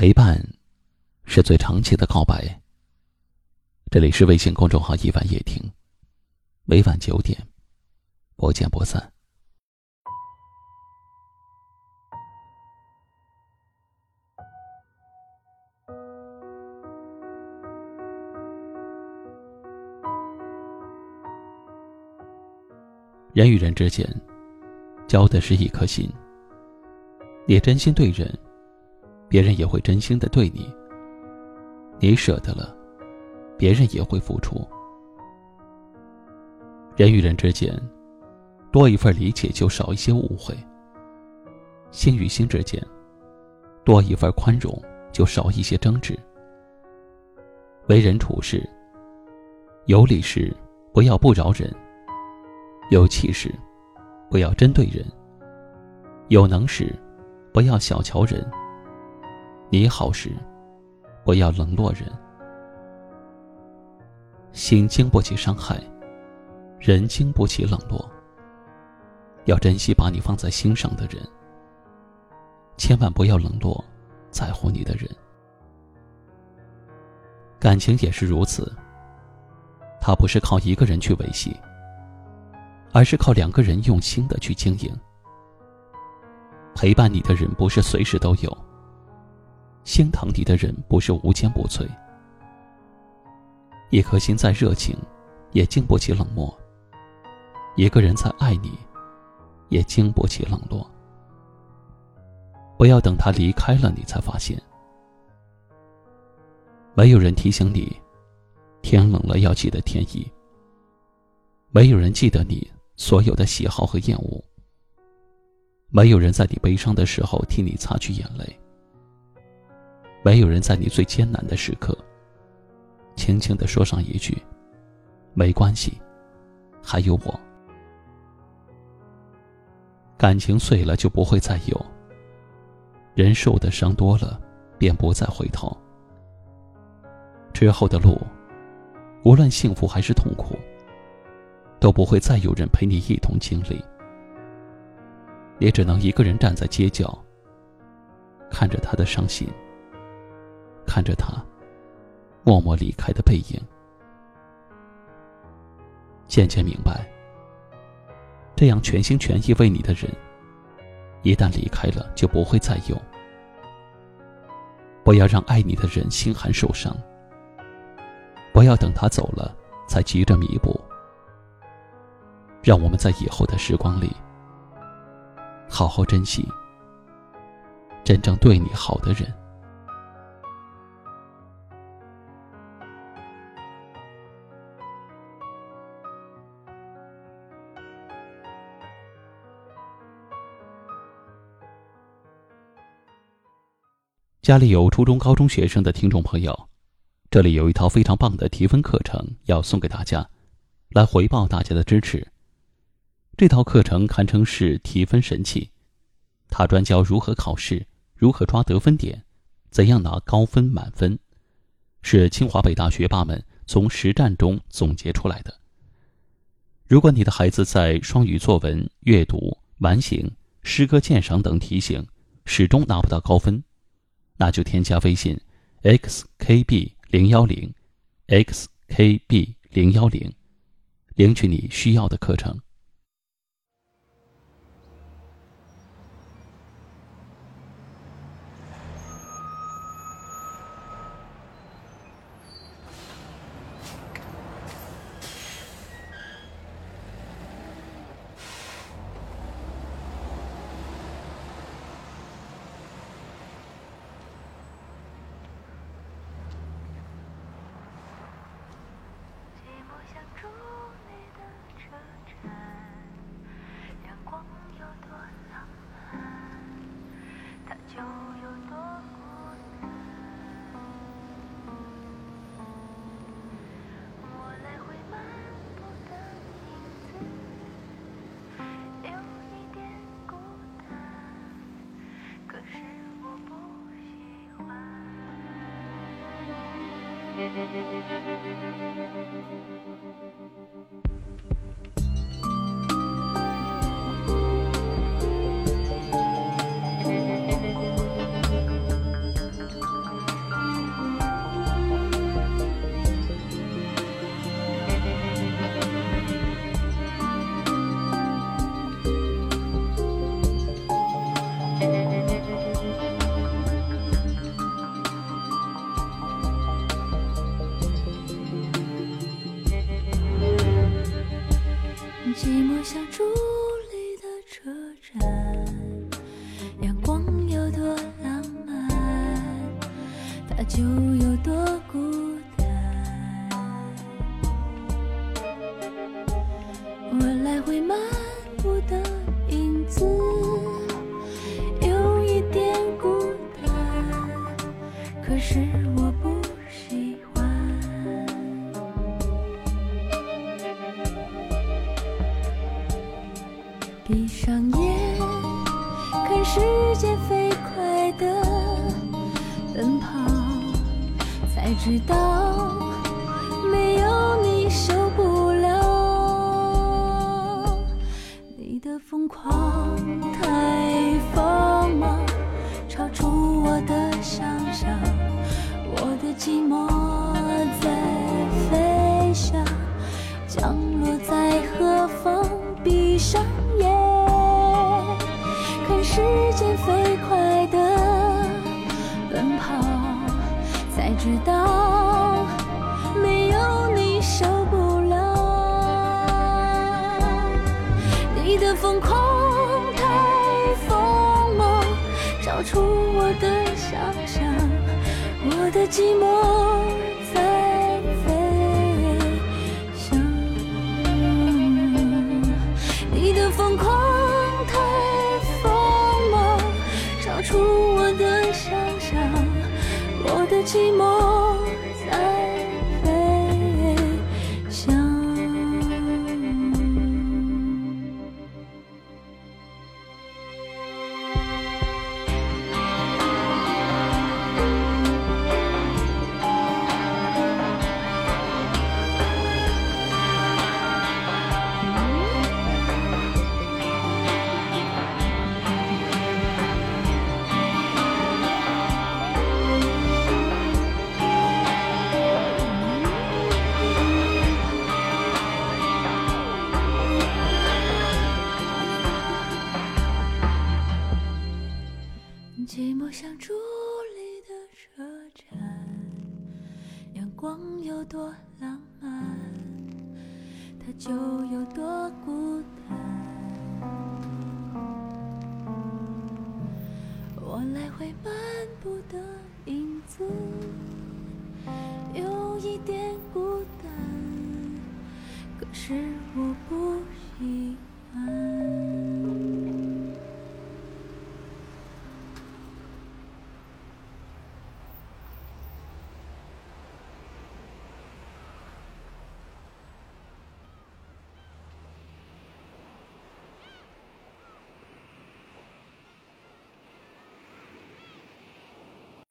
陪伴，是最长情的告白。这里是微信公众号“一晚夜听”，每晚九点，不见不散。人与人之间，交的是一颗心。你真心对人。别人也会真心的对你，你舍得了，别人也会付出。人与人之间，多一份理解就少一些误会；心与心之间，多一份宽容就少一些争执。为人处事，有理时不要不饶人，有气时不要针对人，有能时不要小瞧人。你好时，不要冷落人。心经不起伤害，人经不起冷落。要珍惜把你放在心上的人，千万不要冷落在乎你的人。感情也是如此，它不是靠一个人去维系，而是靠两个人用心的去经营。陪伴你的人不是随时都有。心疼你的人不是无坚不摧，一颗心再热情，也经不起冷漠；一个人再爱你，也经不起冷落。不要等他离开了，你才发现，没有人提醒你，天冷了要记得添衣；没有人记得你所有的喜好和厌恶；没有人在你悲伤的时候替你擦去眼泪。没有人在你最艰难的时刻，轻轻的说上一句：“没关系，还有我。”感情碎了就不会再有。人受的伤多了，便不再回头。之后的路，无论幸福还是痛苦，都不会再有人陪你一同经历。也只能一个人站在街角，看着他的伤心。看着他默默离开的背影，渐渐明白，这样全心全意为你的人，一旦离开了就不会再有。不要让爱你的人心寒受伤，不要等他走了才急着弥补。让我们在以后的时光里，好好珍惜真正对你好的人。家里有初中、高中学生的听众朋友，这里有一套非常棒的提分课程要送给大家，来回报大家的支持。这套课程堪称是提分神器，它专教如何考试、如何抓得分点、怎样拿高分满分，是清华北大学霸们从实战中总结出来的。如果你的孩子在双语作文、阅读、完形、诗歌鉴赏等题型始终拿不到高分，那就添加微信，xkb 零幺零，xkb 零幺零，领取你需要的课程。Thank you. 寂寞像伫立的车站，阳光有多浪漫，它就有多孤单。我来回漫步的。闭上眼，看时间飞快的奔跑，才知道你的疯狂太锋芒，超出我的想象，我的寂寞在飞翔。你的疯狂太锋芒，超出我的想象，我的寂寞寂寞像伫立的车站，阳光有多浪漫，它就有多孤单。我来回漫步的影子，有一点孤单，可是我不喜